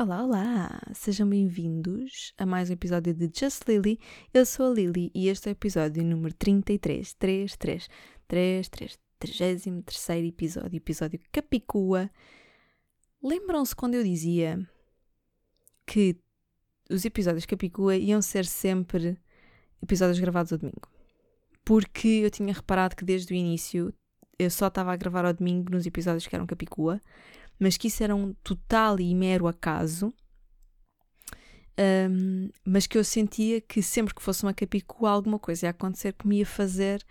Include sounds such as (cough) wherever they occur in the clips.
Olá, olá! Sejam bem-vindos a mais um episódio de Just Lily. Eu sou a Lily e este é o episódio número 33, 33, 33, 33 episódio, episódio Capicua. Lembram-se quando eu dizia que os episódios Capicua iam ser sempre episódios gravados ao domingo? Porque eu tinha reparado que desde o início eu só estava a gravar ao domingo nos episódios que eram Capicua mas que isso era um total e mero acaso. Um, mas que eu sentia que sempre que fosse uma capicu alguma coisa ia acontecer que me ia fazer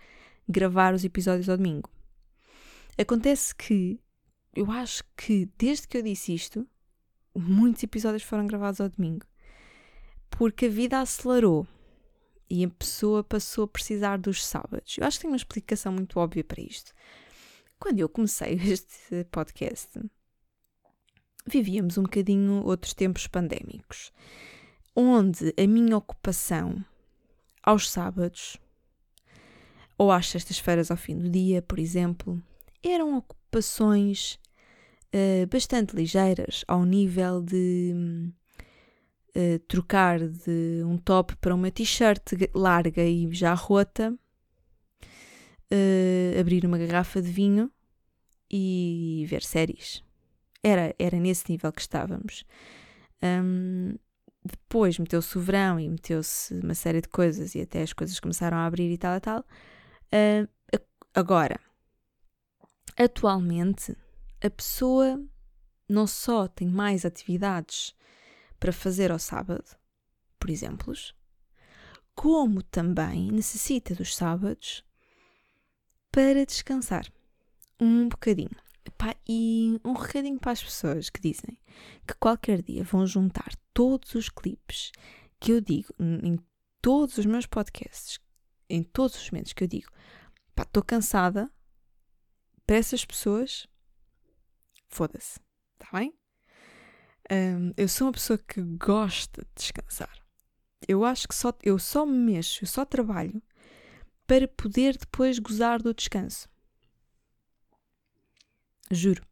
gravar os episódios ao domingo. Acontece que eu acho que desde que eu disse isto, muitos episódios foram gravados ao domingo. Porque a vida acelerou e a pessoa passou a precisar dos sábados. Eu acho que tem uma explicação muito óbvia para isto. Quando eu comecei (laughs) este podcast, vivíamos um bocadinho outros tempos pandémicos, onde a minha ocupação aos sábados ou às sextas-feiras ao fim do dia, por exemplo, eram ocupações uh, bastante ligeiras ao nível de uh, trocar de um top para uma t-shirt larga e já rota, uh, abrir uma garrafa de vinho e ver séries. Era, era nesse nível que estávamos. Um, depois meteu-se o verão e meteu-se uma série de coisas e até as coisas começaram a abrir e tal e tal. Uh, agora, atualmente, a pessoa não só tem mais atividades para fazer ao sábado, por exemplo, como também necessita dos sábados para descansar um bocadinho. Pá, e um recadinho para as pessoas que dizem que qualquer dia vão juntar todos os clipes que eu digo em todos os meus podcasts, em todos os momentos que eu digo, pá, estou cansada, para essas pessoas, foda-se, está bem? Um, eu sou uma pessoa que gosta de descansar. Eu acho que só, eu só me mexo, eu só trabalho para poder depois gozar do descanso. Juro.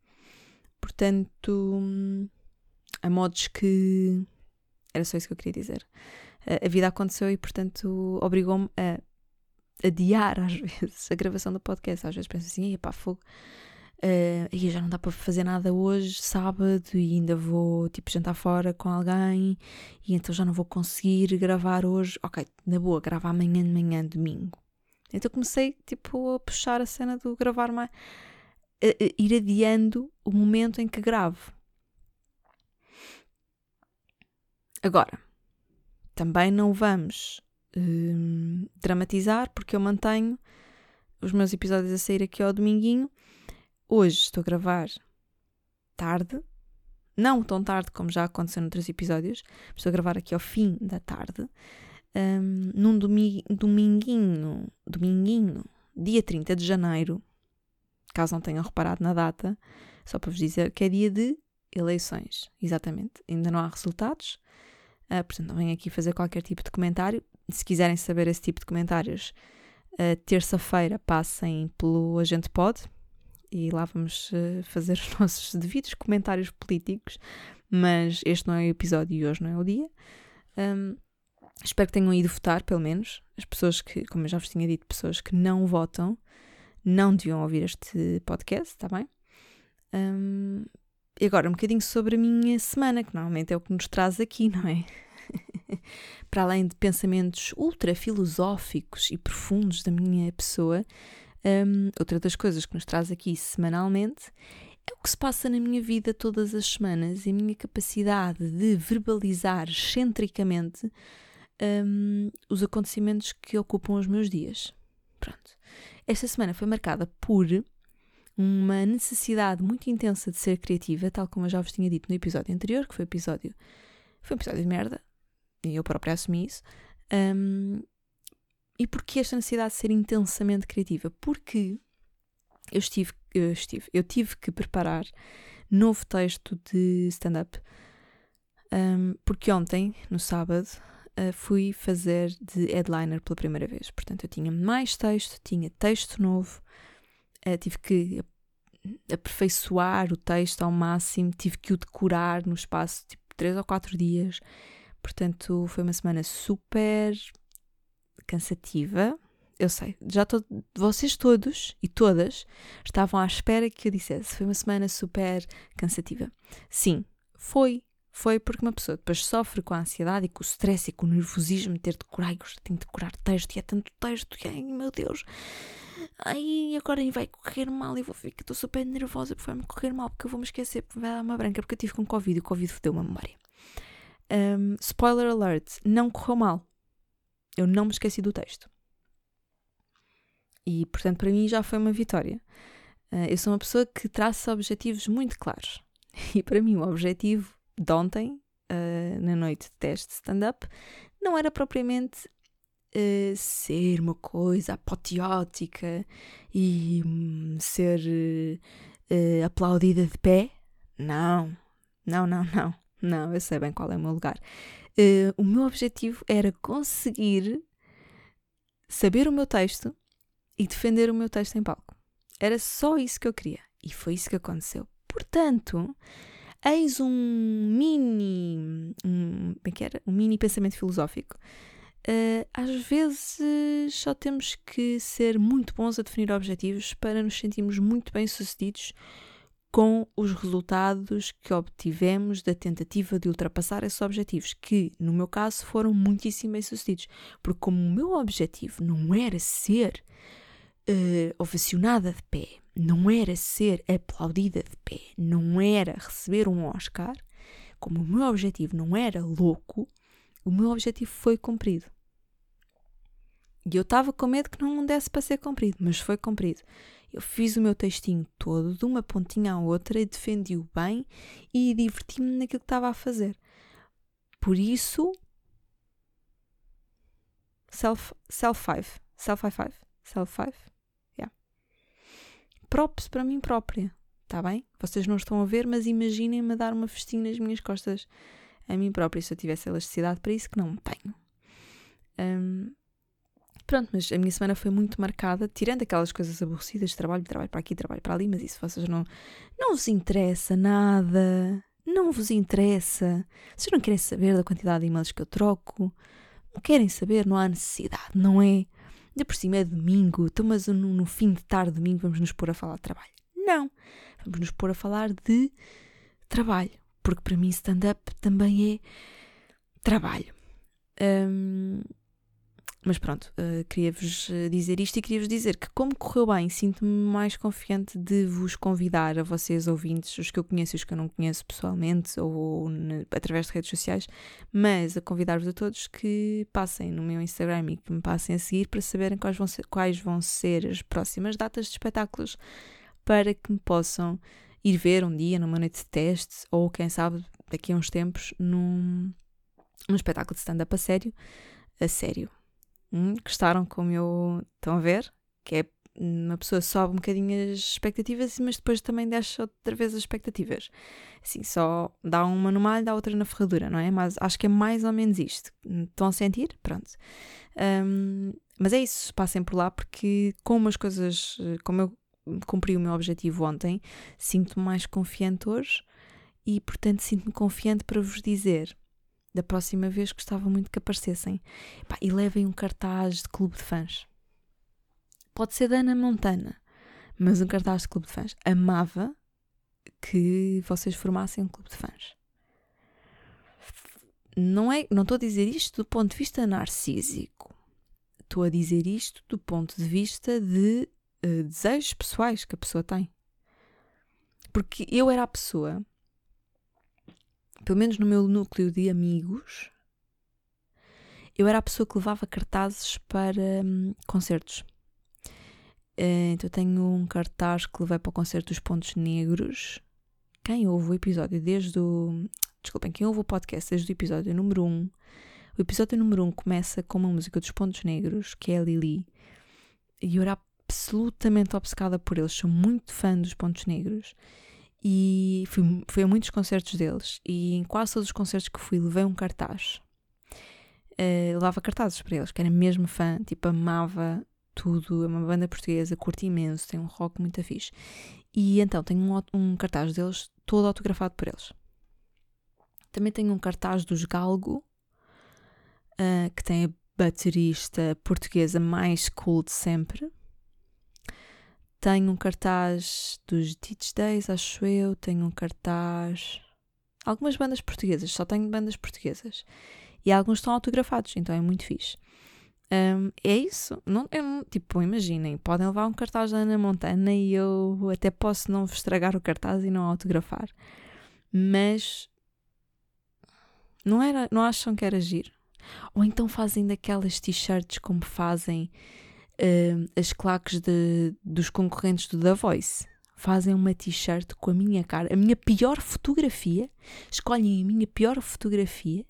Portanto, a modos que. Era só isso que eu queria dizer. A vida aconteceu e, portanto, obrigou-me a adiar (laughs) às vezes a gravação do podcast. Às vezes penso assim, pá, fogo. Uh, e já não dá para fazer nada hoje, sábado, e ainda vou tipo jantar fora com alguém, e então já não vou conseguir gravar hoje. Ok, na boa, gravar amanhã de manhã, domingo. Então comecei tipo a puxar a cena do gravar mais ir adiando o momento em que gravo. Agora, também não vamos hum, dramatizar, porque eu mantenho os meus episódios a sair aqui ao dominguinho. Hoje estou a gravar tarde, não tão tarde como já aconteceu noutros episódios, estou a gravar aqui ao fim da tarde, um, num domi dominguinho, dominguinho, dia 30 de janeiro, caso não tenham reparado na data, só para vos dizer que é dia de eleições. Exatamente. Ainda não há resultados, uh, portanto, não venho aqui fazer qualquer tipo de comentário. Se quiserem saber esse tipo de comentários, uh, terça-feira passem pelo Agente Pod e lá vamos uh, fazer (laughs) os nossos devidos comentários políticos. Mas este não é o episódio e hoje não é o dia. Um, espero que tenham ido votar, pelo menos. As pessoas que, como eu já vos tinha dito, pessoas que não votam não deviam ouvir este podcast, está bem? Um, e agora, um bocadinho sobre a minha semana, que normalmente é o que nos traz aqui, não é? (laughs) Para além de pensamentos ultra filosóficos e profundos da minha pessoa, um, outra das coisas que nos traz aqui semanalmente é o que se passa na minha vida todas as semanas e a minha capacidade de verbalizar excentricamente um, os acontecimentos que ocupam os meus dias. Pronto. Esta semana foi marcada por uma necessidade muito intensa de ser criativa, tal como eu já vos tinha dito no episódio anterior, que foi um episódio, foi episódio de merda, e eu própria assumi isso. Um, e porquê esta necessidade de ser intensamente criativa? Porque eu estive, eu estive, eu tive que preparar novo texto de stand-up, um, porque ontem, no sábado, uh, fui fazer de headliner pela primeira vez. Portanto, eu tinha mais texto, tinha texto novo, uh, tive que aperfeiçoar o texto ao máximo, tive que o decorar no espaço tipo, três ou quatro dias. Portanto, foi uma semana super cansativa. Eu sei, já tô, vocês todos e todas estavam à espera que eu dissesse. Foi uma semana super cansativa. Sim, foi. Foi porque uma pessoa depois sofre com a ansiedade e com o stress e com o nervosismo de ter de decorar, e tenho de decorar texto e é tanto texto, e ai meu Deus, ai agora vai correr mal e vou ficar, estou super nervosa porque vai-me correr mal, porque eu vou me esquecer, porque vai dar uma branca, porque eu tive com Covid e o Covid fodeu uma memória. Um, spoiler alert, não correu mal. Eu não me esqueci do texto. E, portanto, para mim já foi uma vitória. Uh, eu sou uma pessoa que traça objetivos muito claros. (laughs) E para mim, o objetivo de ontem, uh, na noite de teste de stand-up, não era propriamente uh, ser uma coisa apoteótica e um, ser aplaudida de pé. Não, não, não, não. Não, eu sei bem qual é o meu lugar. Uh, o meu objetivo era conseguir saber o meu texto e defender o meu texto em palco. Era só isso que eu queria. E foi isso que aconteceu. Portanto, eis um mini. Um, é que era? Um mini pensamento filosófico. Uh, às vezes só temos que ser muito bons a definir objetivos para nos sentirmos muito bem sucedidos com os resultados que obtivemos da tentativa de ultrapassar esses objetivos, que no meu caso foram muitíssimo bem sucedidos, porque como o meu objetivo não era ser uh, ovacionada de pé, não era ser aplaudida de pé, não era receber um Oscar, como o meu objetivo não era louco, o meu objetivo foi cumprido. E eu estava com medo que não desse para ser cumprido, mas foi cumprido. Eu fiz o meu textinho todo, de uma pontinha à outra, e defendi-o bem e diverti-me naquilo que estava a fazer. Por isso, self, self five, self five, self five. Props para mim própria, tá bem? Vocês não estão a ver, mas imaginem-me dar uma festinha nas minhas costas a mim própria se eu tivesse elasticidade para isso que não tenho. Um, Pronto, mas a minha semana foi muito marcada, tirando aquelas coisas aborrecidas, trabalho, trabalho para aqui, trabalho para ali, mas isso vocês não, não vos interessa nada. Não vos interessa. Vocês não querem saber da quantidade de e-mails que eu troco. Não querem saber, não há necessidade, não é? De por cima é domingo, então, mas no, no fim de tarde, domingo, vamos nos pôr a falar de trabalho. Não. Vamos nos pôr a falar de trabalho. Porque para mim stand-up também é trabalho. Um, mas pronto, uh, queria-vos eh, dizer isto e queria-vos dizer que, como correu bem, sinto-me mais confiante de vos convidar a vocês, ouvintes, os que eu conheço e os que eu não conheço pessoalmente ou ne, através de redes sociais, mas a convidar-vos a todos que passem no meu Instagram e que me passem a seguir para saberem quais vão ser, quais vão ser as próximas datas de espetáculos para que me possam ir ver um dia numa noite de teste ou, quem sabe, daqui a uns tempos, num, num espetáculo de stand-up a sério. A sério Hum, gostaram como eu. Estão a ver? Que é uma pessoa sobe um bocadinho as expectativas, mas depois também deixa outra vez as expectativas. Assim, só dá uma no malho, dá outra na ferradura, não é? Mas acho que é mais ou menos isto. Estão a sentir? Pronto. Um, mas é isso, passem por lá porque, como as coisas. Como eu cumpri o meu objetivo ontem, sinto-me mais confiante hoje e, portanto, sinto-me confiante para vos dizer da próxima vez gostava muito que aparecessem. E levem um cartaz de clube de fãs. Pode ser da Ana Montana, mas um cartaz de clube de fãs. Amava que vocês formassem um clube de fãs. Não é, não estou a dizer isto do ponto de vista narcísico. Estou a dizer isto do ponto de vista de uh, desejos pessoais que a pessoa tem. Porque eu era a pessoa pelo menos no meu núcleo de amigos, eu era a pessoa que levava cartazes para hum, concertos. Uh, então eu tenho um cartaz que levei para o concerto dos Pontos Negros. Quem ouve o episódio desde o. Desculpem, quem ouve o podcast desde o episódio número 1. O episódio número 1 começa com uma música dos Pontos Negros, que é a Lili. E eu era absolutamente obcecada por eles. Sou muito fã dos Pontos Negros. E fui, fui a muitos concertos deles. E em quase todos os concertos que fui, levei um cartaz. Uh, levava cartazes para eles, que era mesmo fã, tipo, amava tudo. É uma banda portuguesa, curto imenso, tem um rock muito fixe. E então tenho um, um cartaz deles todo autografado por eles. Também tenho um cartaz dos Galgo, uh, que tem a baterista portuguesa mais cool de sempre. Tenho um cartaz dos Teach Days, acho eu. Tenho um cartaz. Algumas bandas portuguesas, só tenho bandas portuguesas. E alguns estão autografados, então é muito fixe. Um, é isso. Não, eu, tipo, imaginem, podem levar um cartaz da Ana Montana e eu até posso não estragar o cartaz e não autografar. Mas não, era, não acham que era giro? Ou então fazem daquelas t-shirts como fazem uh, as claques de, dos concorrentes do The Voice. Fazem uma t-shirt com a minha cara, a minha pior fotografia, escolhem a minha pior fotografia,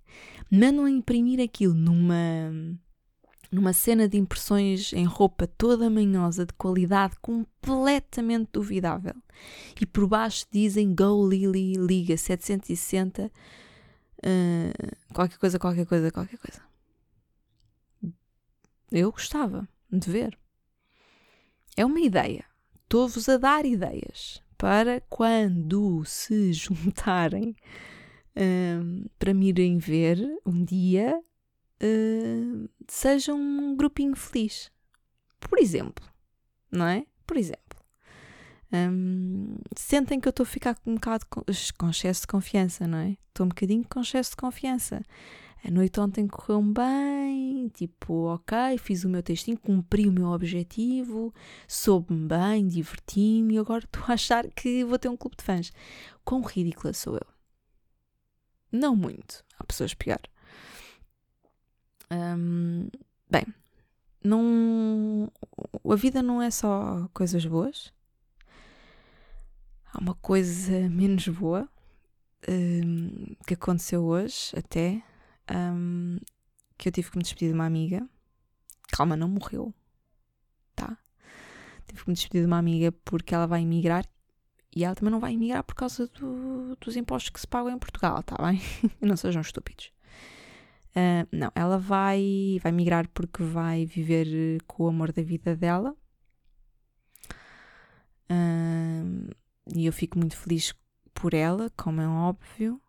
mandam imprimir aquilo numa numa cena de impressões em roupa toda manhosa, de qualidade completamente duvidável. E por baixo dizem Go Lily Liga 760, uh, qualquer coisa, qualquer coisa, qualquer coisa. Eu gostava de ver. É uma ideia. Estou-vos a dar ideias para quando se (laughs) juntarem uh, para me irem ver um dia uh, seja um grupinho feliz. Por exemplo, não é? Por exemplo. Um, sentem que eu estou a ficar um bocado com, com excesso de confiança, não é? Estou um bocadinho com excesso de confiança. A noite ontem correu bem, tipo, ok, fiz o meu textinho, cumpri o meu objetivo, soube-me bem, diverti-me e agora (laughs) estou a achar que vou ter um clube de fãs. Quão ridícula sou eu? Não muito. Há pessoas pior. Um, bem, não, a vida não é só coisas boas. Há uma coisa menos boa um, que aconteceu hoje, até, um, que eu tive que me despedir de uma amiga. Calma, não morreu, tá? Tive que me despedir de uma amiga porque ela vai emigrar e ela também não vai emigrar por causa do, dos impostos que se pagam em Portugal, tá bem? (laughs) não sejam estúpidos. Uh, não, ela vai, vai migrar porque vai viver com o amor da vida dela. Uh, e eu fico muito feliz por ela, como é óbvio.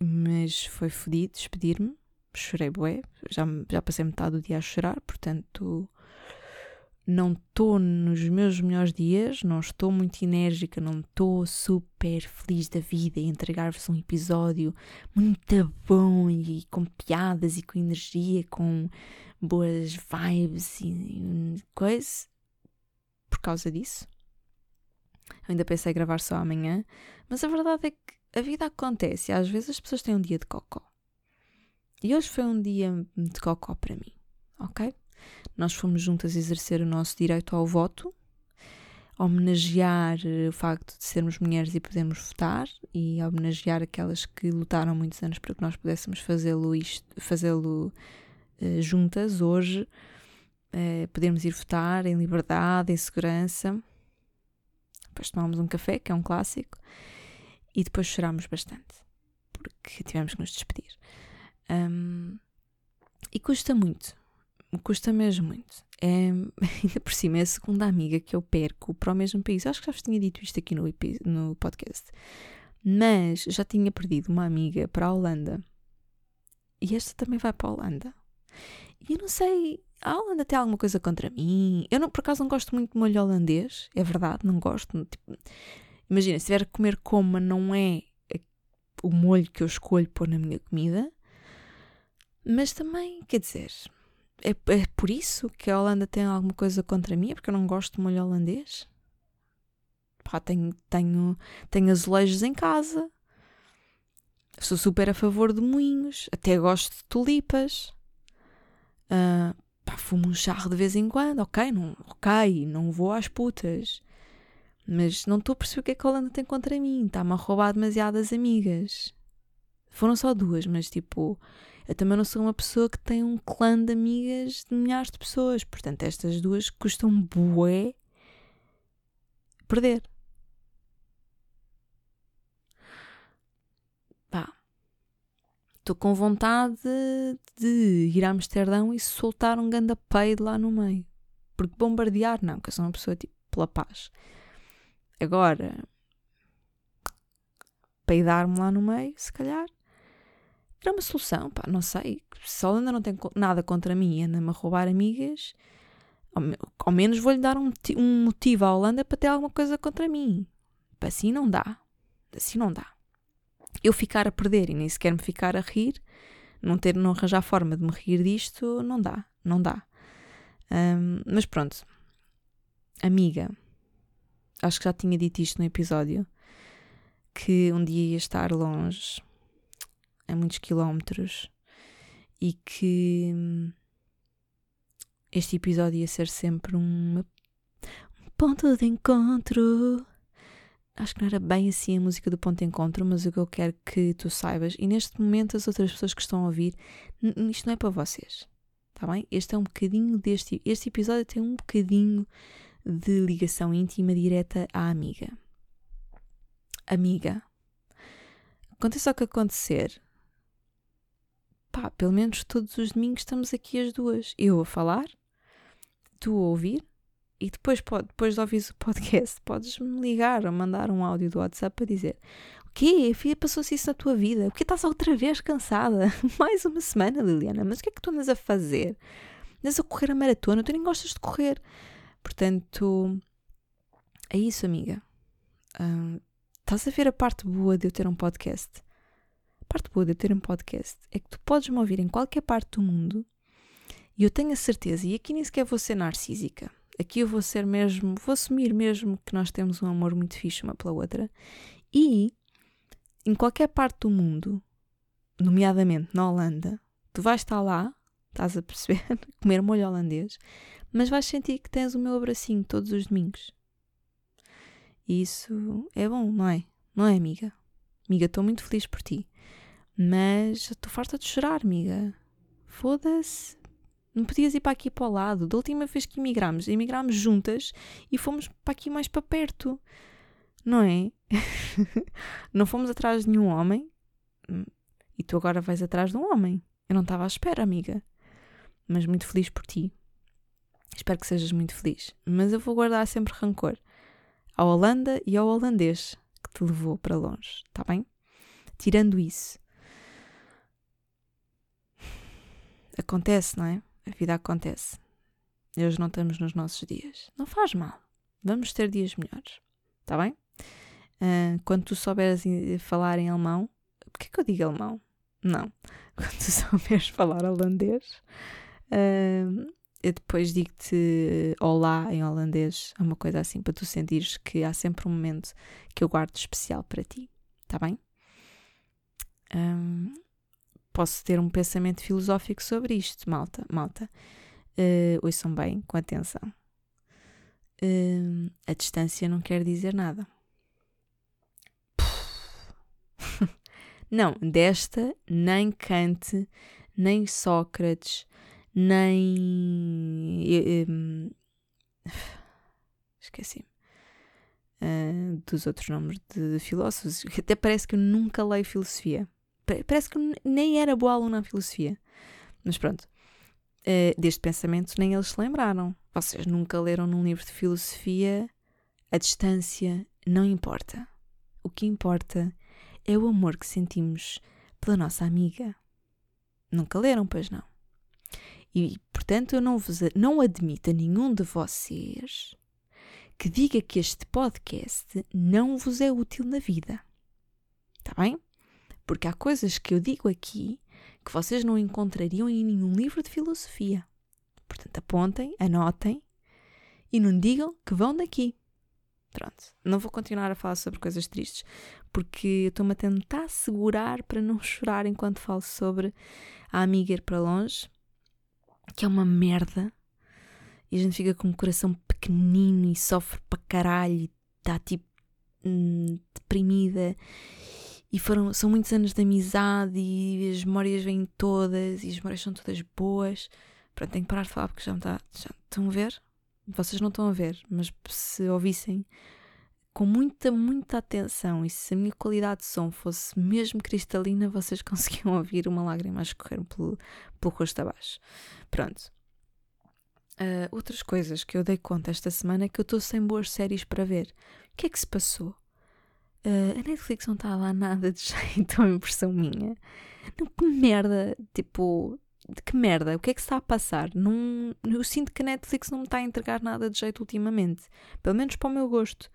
Mas foi fodido despedir-me. Chorei bué. Já, já passei metade do dia a chorar, portanto não estou nos meus melhores dias, não estou muito enérgica, não estou super feliz da vida e entregar-vos um episódio muito bom e com piadas e com energia, com boas vibes e, coisa por causa disso. Eu ainda pensei gravar só amanhã, mas a verdade é que a vida acontece às vezes as pessoas têm um dia de cocó. E hoje foi um dia de cocó para mim, ok? Nós fomos juntas exercer o nosso direito ao voto, homenagear eh, o facto de sermos mulheres e podermos votar e homenagear aquelas que lutaram muitos anos para que nós pudéssemos fazê-lo fazê-lo uh, juntas hoje, uh, podermos ir votar em liberdade, em segurança. Depois tomámos um café, que é um clássico, e depois chorámos bastante, porque tivemos que nos despedir. Um, e custa muito, custa mesmo muito. É, (laughs) ainda por cima, é a segunda amiga que eu perco para o mesmo país. Acho que já vos tinha dito isto aqui no, no podcast. Mas já tinha perdido uma amiga para a Holanda. E esta também vai para a Holanda. E eu não sei, a Holanda tem alguma coisa contra mim? Eu, não, por acaso, não gosto muito de molho holandês. É verdade, não gosto. Tipo, imagina, se tiver a comer coma, não é o molho que eu escolho pôr na minha comida. Mas também, quer dizer, é, é por isso que a Holanda tem alguma coisa contra mim? É porque eu não gosto de molho holandês? Pá, tenho, tenho, tenho azulejos em casa. Sou super a favor de moinhos. Até gosto de tulipas. Uh, pá, fumo um charro de vez em quando. Ok, não, ok, não vou às putas. Mas não estou a perceber o que é que a Holanda tem contra mim. Está-me a roubar demasiadas amigas. Foram só duas, mas tipo, eu também não sou uma pessoa que tem um clã de amigas de milhares de pessoas. Portanto, estas duas custam bué perder. Pá. Estou com vontade de ir a Amsterdão e soltar um ganda peido lá no meio. Porque bombardear, não, que eu sou uma pessoa tipo pela paz. Agora, peidar-me lá no meio, se calhar. era uma solução, pá, não sei. Se a Holanda não tem nada contra mim e anda-me a roubar amigas, ao, menos vou-lhe dar um, um, motivo à Holanda para ter alguma coisa contra mim. Assim não dá. Assim não dá. Eu ficar a perder e nem sequer me ficar a rir, não ter, não arranjar forma de me rir disto, não dá. Não dá. Um, mas pronto. Amiga, acho que já tinha dito isto no episódio, que um dia ia estar longe, a muitos quilómetros, e que hum, este episódio ia ser sempre uma, um ponto de encontro. Acho que não era bem assim a música do ponto de encontro, mas o que eu quero que tu saibas, e neste momento as outras pessoas que estão a ouvir, isto não é para vocês, tá bem? Este é um bocadinho deste. Este episódio tem um bocadinho de ligação íntima direta à amiga. Amiga, aconteça o que acontecer, pá, pelo menos todos os domingos estamos aqui as duas. Eu a falar, tu a ouvir, e depois, depois de ouvir o podcast, (laughs) podes-me ligar ou mandar um áudio do WhatsApp para dizer: O quê? Filha, passou-se isso na tua vida? O que estás outra vez cansada? (laughs) Mais uma semana, Liliana, mas o que é que tu andas a fazer? Andas a correr a maratona? Tu nem gostas de correr. Portanto, é isso, amiga. Uh, estás a ver a parte boa de eu ter um podcast? A parte boa de eu ter um podcast é que tu podes me ouvir em qualquer parte do mundo e eu tenho a certeza, e aqui nem sequer vou ser narcísica, aqui eu vou ser mesmo, vou assumir mesmo que nós temos um amor muito fixe uma pela outra e em qualquer parte do mundo, nomeadamente na Holanda, tu vais estar lá, estás a perceber, (laughs) comer molho holandês, mas vais sentir que tens o meu abracinho todos os domingos. E isso é bom, não é? Não é, amiga? Amiga, estou muito feliz por ti. Mas estou farta de chorar, amiga. Foda-se. Não podias ir para aqui para o lado. Da última vez que emigramos, emigramos juntas e fomos para aqui mais para perto. Não é? (laughs) não fomos atrás de nenhum homem. E tu agora vais atrás de um homem. Eu não estava à espera, amiga. Mas muito feliz por ti. Espero que sejas muito feliz. Mas eu vou guardar sempre rancor à Holanda e ao holandês que te levou para longe, está bem? Tirando isso, acontece, não é? A vida acontece. E hoje não estamos nos nossos dias. Não faz mal. Vamos ter dias melhores, está bem? Uh, quando tu souberes falar em alemão, porquê que eu digo alemão? Não. (laughs) Quando tu souberes falar holandês, uh, eu depois digo-te olá em holandês, uma coisa assim, para tu sentires que há sempre um momento que eu guardo especial para ti, tá bem? Um, posso ter um pensamento filosófico sobre isto, malta, malta. Uh, ouçam bem, com atenção. Uh, a distância não quer dizer nada. (laughs) não, desta nem Kant, nem Sócrates, nem. Um, (sighs) Esqueci-me. Uh, dos outros nomes de filósofos. Até parece que eu nunca leio filosofia. Parece que nem era boa aluna na filosofia. Mas pronto. Uh, deste pensamento nem eles se lembraram. Vocês nunca leram num livro de filosofia a distância não importa. O que importa é o amor que sentimos pela nossa amiga. Nunca leram, pois não? E, portanto, eu não, vos, não admito a nenhum de vocês que diga que este podcast não vos é útil na vida. Está bem? Porque há coisas que eu digo aqui que vocês não encontrariam em nenhum livro de filosofia. Portanto, apontem, anotem e não digam que vão daqui. Pronto, não vou continuar a falar sobre coisas tristes, porque estou-me a tentar segurar para não (laughs) chorar enquanto falo sobre a amiga ir para longe que é uma merda, e a gente fica com o coração pequenino e sofre para caralho e está tipo hum, deprimida. E foram, são muitos anos de amizade e as memórias vêm todas e as memórias são todas boas. Pronto, tenho que parar de falar porque já, está, já estão a ver? Vocês não estão a ver, mas se ouvissem com muita, muita atenção e se a minha qualidade de som fosse mesmo cristalina, (laughs) vocês conseguiam ouvir uma lágrima a escorrer pelo, pelo rosto abaixo. Pronto. Uh, outras coisas que eu dei conta esta semana é que eu estou sem boas séries para ver. O que é que se passou? Uh, a Netflix não está lá nada de (laughs) jeito, é impressão minha. Não, que merda, tipo, de que merda, o que é que está a passar? Não, eu sinto que a Netflix não me está a entregar nada de jeito ultimamente, pelo menos para o meu gosto.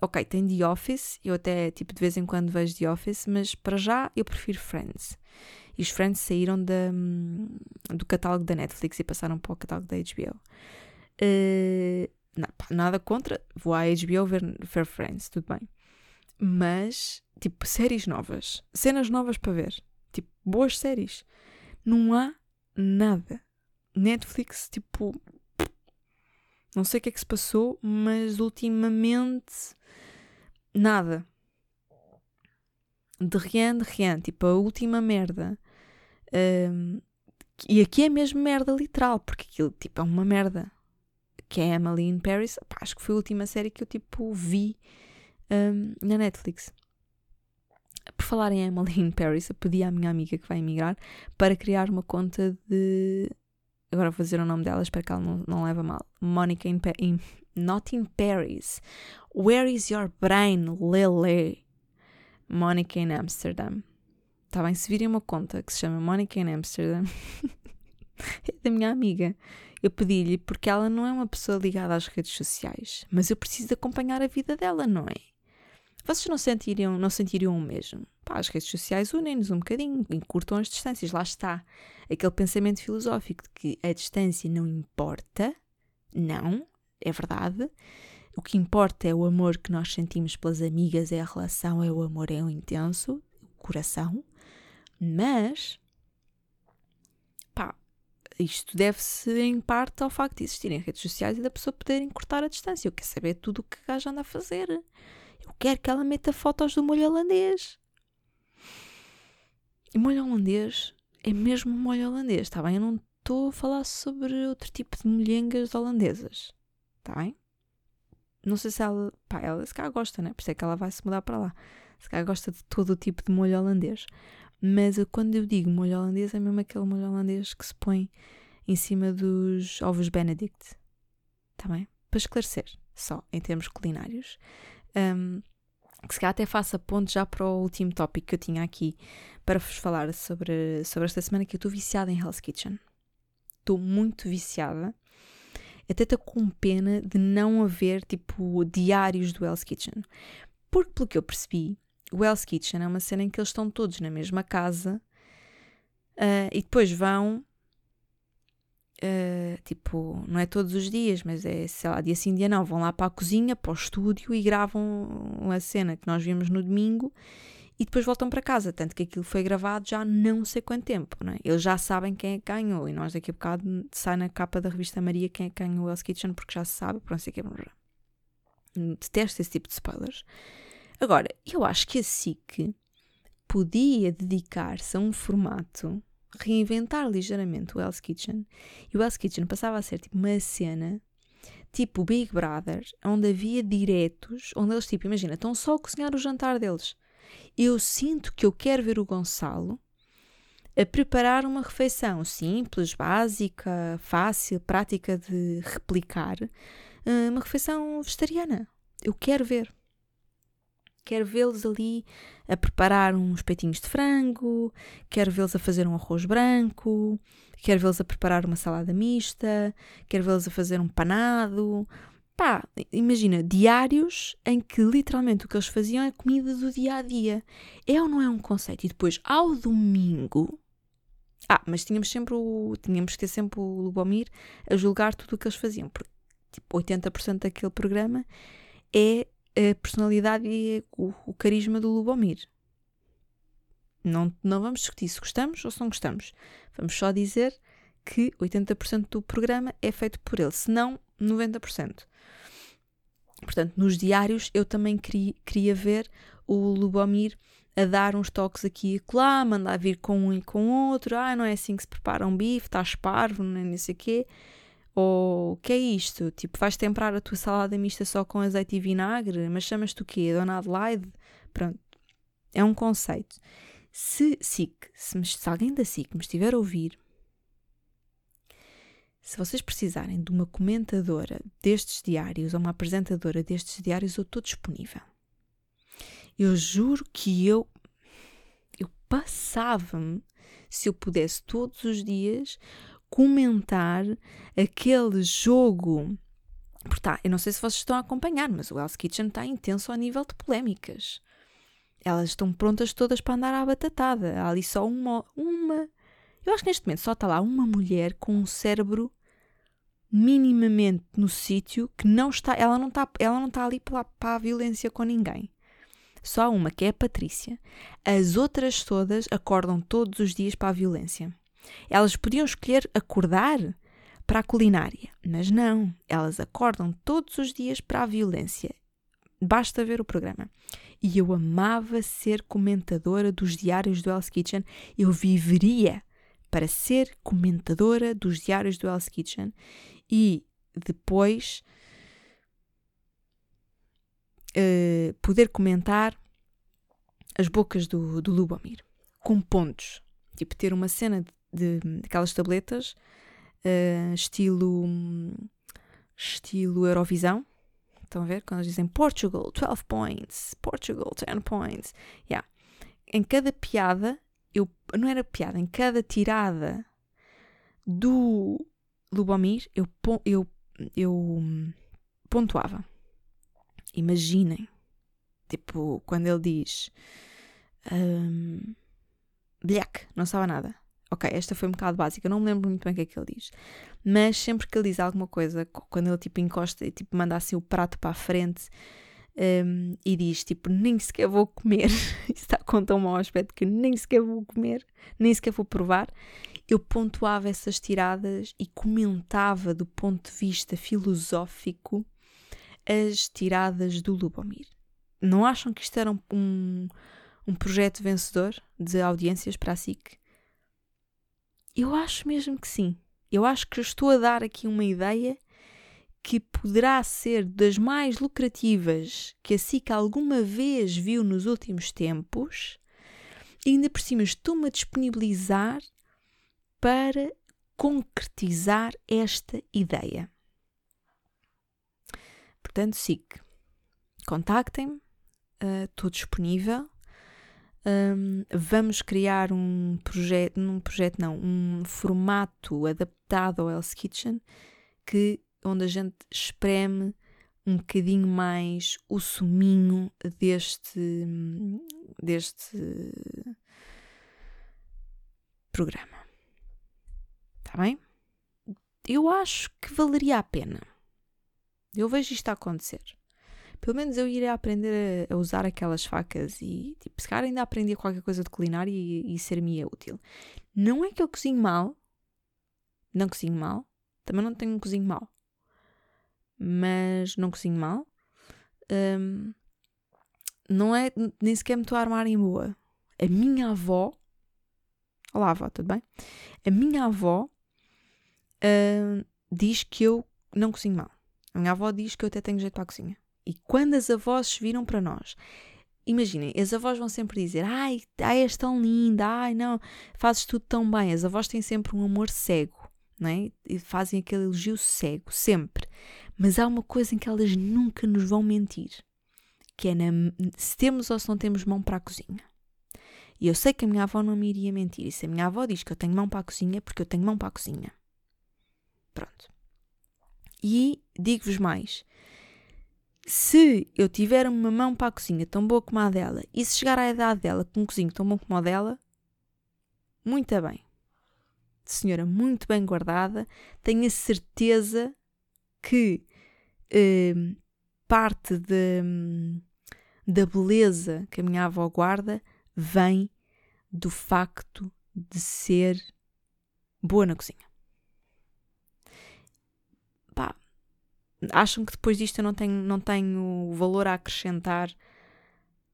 Ok, tem The Office, eu até tipo de vez em quando vejo The Office, mas para já eu prefiro Friends. E os Friends saíram da, do catálogo da Netflix e passaram para o catálogo da HBO. Uh, eh, não, nada contra, vou à HBO ver, ver Friends, tudo bem. Mas, tipo, séries novas, cenas novas para ver, tipo, boas séries. Não há nada. Netflix, tipo, não sei o que é que se passou, mas ultimamente nada. De rien, de rien. Tipo, a última merda. Um, e aqui é mesmo merda literal, porque aquilo tipo, é uma merda. Que é Emily in Paris. Acho que foi a última série que eu tipo vi um, na Netflix. Por falar em Emily in Paris, eu pedi à minha amiga que vai emigrar para criar uma conta de. Agora vou dizer o nome dela, espero que ela não, não leve mal. Monica in, in Not in Paris. Where is your brain, Lily? Monica in Amsterdam. Está bem? Se virem uma conta que se chama Monica in Amsterdam, (laughs) é da minha amiga. Eu pedi-lhe porque ela não é uma pessoa ligada às redes sociais, mas eu preciso acompanhar a vida dela, não é? Vocês não sentiriam, não sentiriam o mesmo? Pá, as redes sociais unem-nos um bocadinho, encurtam as distâncias. Lá está. Aquele pensamento filosófico de que a distância não importa. Não, é verdade. O que importa é o amor que nós sentimos pelas amigas, é a relação, é o amor, é o intenso, o coração. Mas, pá, isto deve-se em parte ao facto de existirem redes sociais e da pessoa poder encurtar a distância. Eu quero saber tudo o que a gaja anda a fazer. Quero que ela meta fotos do molho holandês. E molho holandês é mesmo molho holandês, está bem? Eu não estou a falar sobre outro tipo de molhengas holandesas, está bem? Não sei se ela. Pá, ela se calhar gosta, né? Por isso é que ela vai se mudar para lá. Se calhar gosta de todo o tipo de molho holandês. Mas quando eu digo molho holandês, é mesmo aquele molho holandês que se põe em cima dos ovos Benedict. Está bem? Para esclarecer, só em termos culinários. Um, que se calhar até faça ponto já para o último tópico que eu tinha aqui para vos falar sobre, sobre esta semana que eu estou viciada em Hell's Kitchen. Estou muito viciada até estou com pena de não haver tipo diários do Hell's Kitchen. Porque, pelo que eu percebi, o Hell's Kitchen é uma cena em que eles estão todos na mesma casa uh, e depois vão. Uh, tipo, não é todos os dias, mas é, sei lá, dia sim, dia não. Vão lá para a cozinha, para o estúdio e gravam uma cena que nós vimos no domingo e depois voltam para casa. Tanto que aquilo foi gravado já não sei quanto tempo, não é? Eles já sabem quem é que ganhou e nós daqui a bocado sai na capa da revista Maria quem é que ganhou o Hell's Kitchen porque já se sabe, por não sei o que. Detesto esse tipo de spoilers. Agora, eu acho que a SIC podia dedicar-se a um formato, reinventar ligeiramente o Hell's Kitchen e o Hell's Kitchen passava a ser tipo uma cena tipo Big Brother, onde havia diretos, onde eles, tipo, imagina, estão só a cozinhar o jantar deles eu sinto que eu quero ver o Gonçalo a preparar uma refeição simples, básica, fácil, prática de replicar, eh, uma refeição vegetariana. Eu quero ver. Quero vê-los ali a preparar uns peitinhos de frango, quero vê-los a fazer um arroz branco, quero vê-los a preparar uma salada mista, quero vê-los a fazer um panado, pá, imagina, diários em que literalmente o que eles faziam é comida do dia a dia. É ou não é um conceito? E depois, ao domingo. Ah, mas tínhamos sempre o. Tínhamos que ter sempre o Lubomir a julgar tudo o que eles faziam, porque tipo, 80% daquele programa é a personalidade e o, o carisma do Lubomir. Não, não vamos discutir se gostamos ou se não gostamos. Vamos só dizer que 80% do programa é feito por ele, se não 90%. Portanto, nos diários eu também queria, queria ver o Lubomir a dar uns toques aqui e lá, mandar vir com um e com outro. Ah, não é assim que se prepara um bife, estás parvo, não é nem sei o quê. Ou o que é isto? Tipo, vais temperar a tua salada mista só com azeite e vinagre, mas chamas-te o quê? Dona Adelaide? Pronto. É um conceito. Se SIC, se, se alguém da SIC me estiver a ouvir se vocês precisarem de uma comentadora destes diários ou uma apresentadora destes diários, eu estou disponível. Eu juro que eu, eu passava-me se eu pudesse todos os dias comentar aquele jogo. Porque tá, eu não sei se vocês estão a acompanhar, mas o Hell's Kitchen está intenso ao nível de polémicas. Elas estão prontas todas para andar à batatada. Há ali só uma, uma. Eu acho que neste momento só está lá uma mulher com um cérebro minimamente no sítio que não está, ela não está, ela não está ali para, para a violência com ninguém. Só uma que é a Patrícia. As outras todas acordam todos os dias para a violência. Elas podiam escolher acordar para a culinária, mas não, elas acordam todos os dias para a violência. Basta ver o programa. E eu amava ser comentadora dos diários do Hell's Kitchen. Eu viveria para ser comentadora dos diários do Hell's Kitchen e depois uh, poder comentar as bocas do, do Lubomir com pontos. Tipo, ter uma cena de, de aquelas tabletas uh, estilo estilo Eurovisão. Estão a ver? Quando eles dizem Portugal, 12 points, Portugal, 10 points. Yeah. Em cada piada, eu, não era piada, em cada tirada do Lubomir, eu, eu, eu pontuava. Imaginem. Tipo, quando ele diz. Um, não sabe nada. Ok, esta foi um bocado básica, não me lembro muito bem o que é que ele diz. Mas sempre que ele diz alguma coisa, quando ele tipo encosta e tipo manda assim o prato para a frente um, e diz tipo, nem sequer vou comer, (laughs) isso está com tão mau aspecto que nem sequer vou comer, nem sequer vou provar, eu pontuava essas tiradas e comentava do ponto de vista filosófico as tiradas do Lubomir. Não acham que isto era um, um, um projeto vencedor de audiências para a SIC? Eu acho mesmo que sim. Eu acho que estou a dar aqui uma ideia que poderá ser das mais lucrativas que a SIC alguma vez viu nos últimos tempos. E ainda por cima estou-me a disponibilizar para concretizar esta ideia. Portanto, SIC, contactem-me, uh, estou disponível um, vamos criar um projeto, um projeto não, um formato adaptado ao Else Kitchen que, onde a gente espreme um bocadinho mais o suminho deste, deste programa. Está bem? Eu acho que valeria a pena. Eu vejo isto a acontecer pelo menos eu iria aprender a, a usar aquelas facas e, tipo, se calhar ainda aprendia qualquer coisa de culinária e, e ser-me útil. Não é que eu cozinho mal, não cozinho mal, também não tenho um cozinho mal, mas não cozinho mal. Um, não é, nem sequer me estou a armar em boa. A minha avó, olá avó, tudo bem? A minha avó uh, diz que eu não cozinho mal. A minha avó diz que eu até tenho jeito para a cozinha. E quando as avós viram para nós, imaginem, as avós vão sempre dizer: Ai, ai, és tão linda, ai, não, fazes tudo tão bem. As avós têm sempre um amor cego, não é? E fazem aquele elogio cego, sempre. Mas há uma coisa em que elas nunca nos vão mentir, que é na, se temos ou se não temos mão para a cozinha. E eu sei que a minha avó não me iria mentir. E se a minha avó diz que eu tenho mão para a cozinha, é porque eu tenho mão para a cozinha. Pronto. E digo-vos mais: se eu tiver uma mão para a cozinha tão boa como a dela e se chegar à idade dela com um cozinho tão bom como a dela, muito bem. Senhora muito bem guardada, tenho a certeza que eh, parte de, da beleza que a minha avó guarda vem do facto de ser boa na cozinha. Acham que depois disto eu não tenho, não tenho valor a acrescentar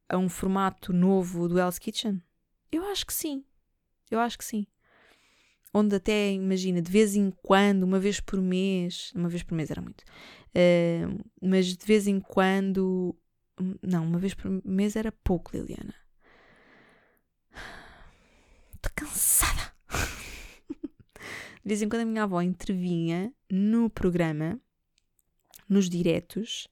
a um formato novo do Hell's Kitchen? Eu acho que sim. Eu acho que sim. Onde até, imagina, de vez em quando, uma vez por mês, uma vez por mês era muito, uh, mas de vez em quando, não, uma vez por mês era pouco, Liliana. Estou cansada. (laughs) de vez em quando a minha avó intervinha no programa nos diretos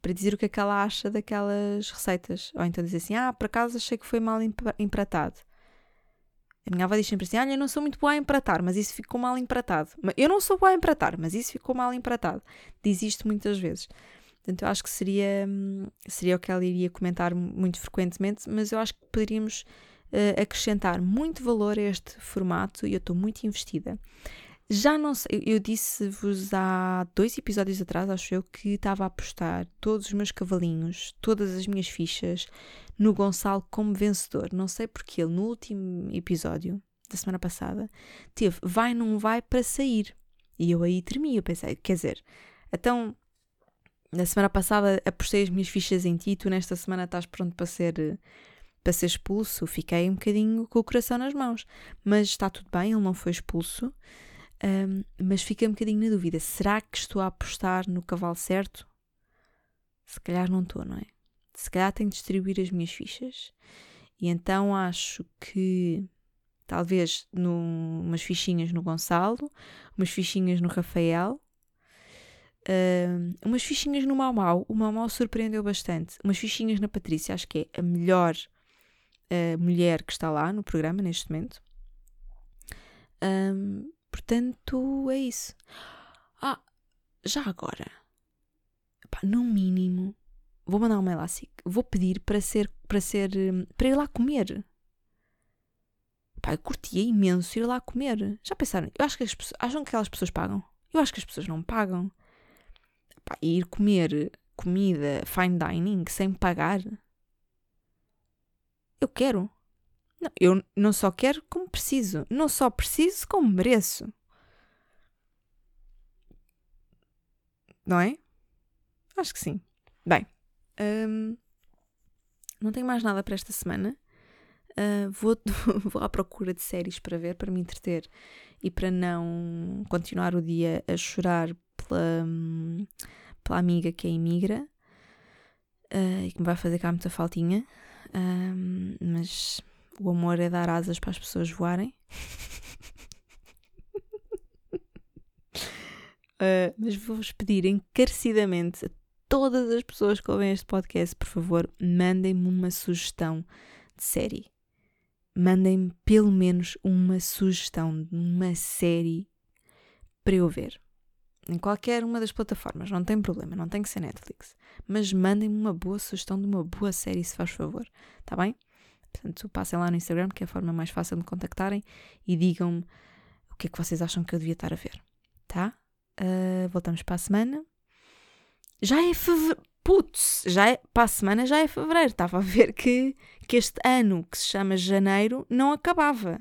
para dizer o que é que ela acha daquelas receitas. Ou então dizer assim: Ah, por acaso achei que foi mal empratado. A minha avó diz sempre assim: Olha, eu não sou muito boa a empratar, mas isso ficou mal empratado. Eu não sou boa a empratar, mas isso ficou mal empratado. Diz isto muitas vezes. Portanto, eu acho que seria, seria o que ela iria comentar muito frequentemente, mas eu acho que poderíamos uh, acrescentar muito valor a este formato e eu estou muito investida. Já não sei, eu disse-vos há dois episódios atrás, acho eu, que estava a apostar todos os meus cavalinhos, todas as minhas fichas no Gonçalo como vencedor. Não sei porque ele, no último episódio da semana passada, teve vai, não vai para sair. E eu aí tremi, eu pensei, quer dizer, então na semana passada apostei as minhas fichas em ti, tu nesta semana estás pronto para ser para ser expulso. Fiquei um bocadinho com o coração nas mãos, mas está tudo bem, ele não foi expulso. Um, mas fiquei um bocadinho na dúvida: será que estou a apostar no cavalo certo? Se calhar não estou, não é? Se calhar tenho de distribuir as minhas fichas. E então acho que talvez no, umas fichinhas no Gonçalo, umas fichinhas no Rafael, um, umas fichinhas no Mau Mau. O Mau Mau surpreendeu bastante. Umas fichinhas na Patrícia, acho que é a melhor uh, mulher que está lá no programa neste momento. Um, Portanto, é isso. Ah, já agora, pá, no mínimo, vou mandar um mail à SIC. Vou pedir para ser, para ser, para ir lá comer. Pá, eu curtia imenso ir lá comer. Já pensaram? Eu acho que as pessoas, acham que aquelas pessoas pagam? Eu acho que as pessoas não pagam. Ir comer comida fine dining sem pagar. Eu quero. Não, eu não só quero como preciso. Não só preciso como mereço. Não é? Acho que sim. Bem, hum, não tenho mais nada para esta semana. Uh, vou, (laughs) vou à procura de séries para ver, para me entreter e para não continuar o dia a chorar pela, pela amiga que é imigra uh, e que me vai fazer cá muita faltinha. Uh, mas o amor é dar asas para as pessoas voarem. uh, (laughs) mas vou-vos pedir encarecidamente a todas as pessoas que ouvem este podcast, por favor, mandem-me uma sugestão de série. Mandem-me pelo menos uma sugestão de uma série para eu ver. Em qualquer uma das plataformas, não tem problema, não tem que ser Netflix. Mas mandem-me uma boa sugestão de uma boa série, se faz favor. Está bem? Portanto, passem lá no Instagram, que é a forma mais fácil de me contactarem, e digam-me o que é que vocês acham que eu devia estar a ver. Tá? Uh, voltamos para a semana. Já é fevereiro. Putz, já é, para a semana já é fevereiro. Estava a ver que, que este ano, que se chama janeiro, não acabava.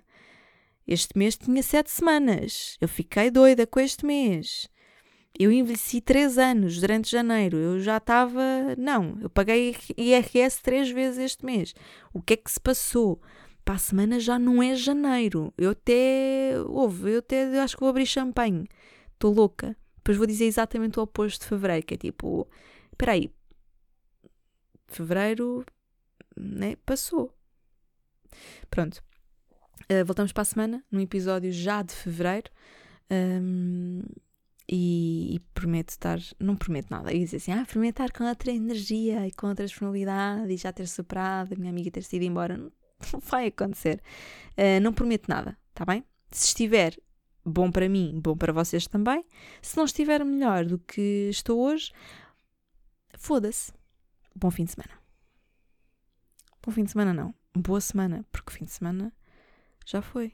Este mês tinha sete semanas. Eu fiquei doida com este mês. Eu envelheci três anos durante janeiro. Eu já estava. Não, eu paguei IRS três vezes este mês. O que é que se passou? Para a semana já não é janeiro. Eu até. Houve, eu até acho que vou abrir champanhe. Estou louca. Depois vou dizer exatamente o oposto de fevereiro, que é tipo. Espera aí. Fevereiro. Né? Passou. Pronto. Uh, voltamos para a semana, num episódio já de fevereiro. Um, e, e prometo estar, não prometo nada, e dizer assim, ah, prometo estar com outra energia e com outra disponibilidade e já ter superado, a minha amiga ter sido embora, não, (laughs) não vai acontecer. Uh, não prometo nada, tá bem? Se estiver bom para mim, bom para vocês também. Se não estiver melhor do que estou hoje, foda-se. Bom fim de semana. Bom fim de semana não, boa semana, porque fim de semana já foi.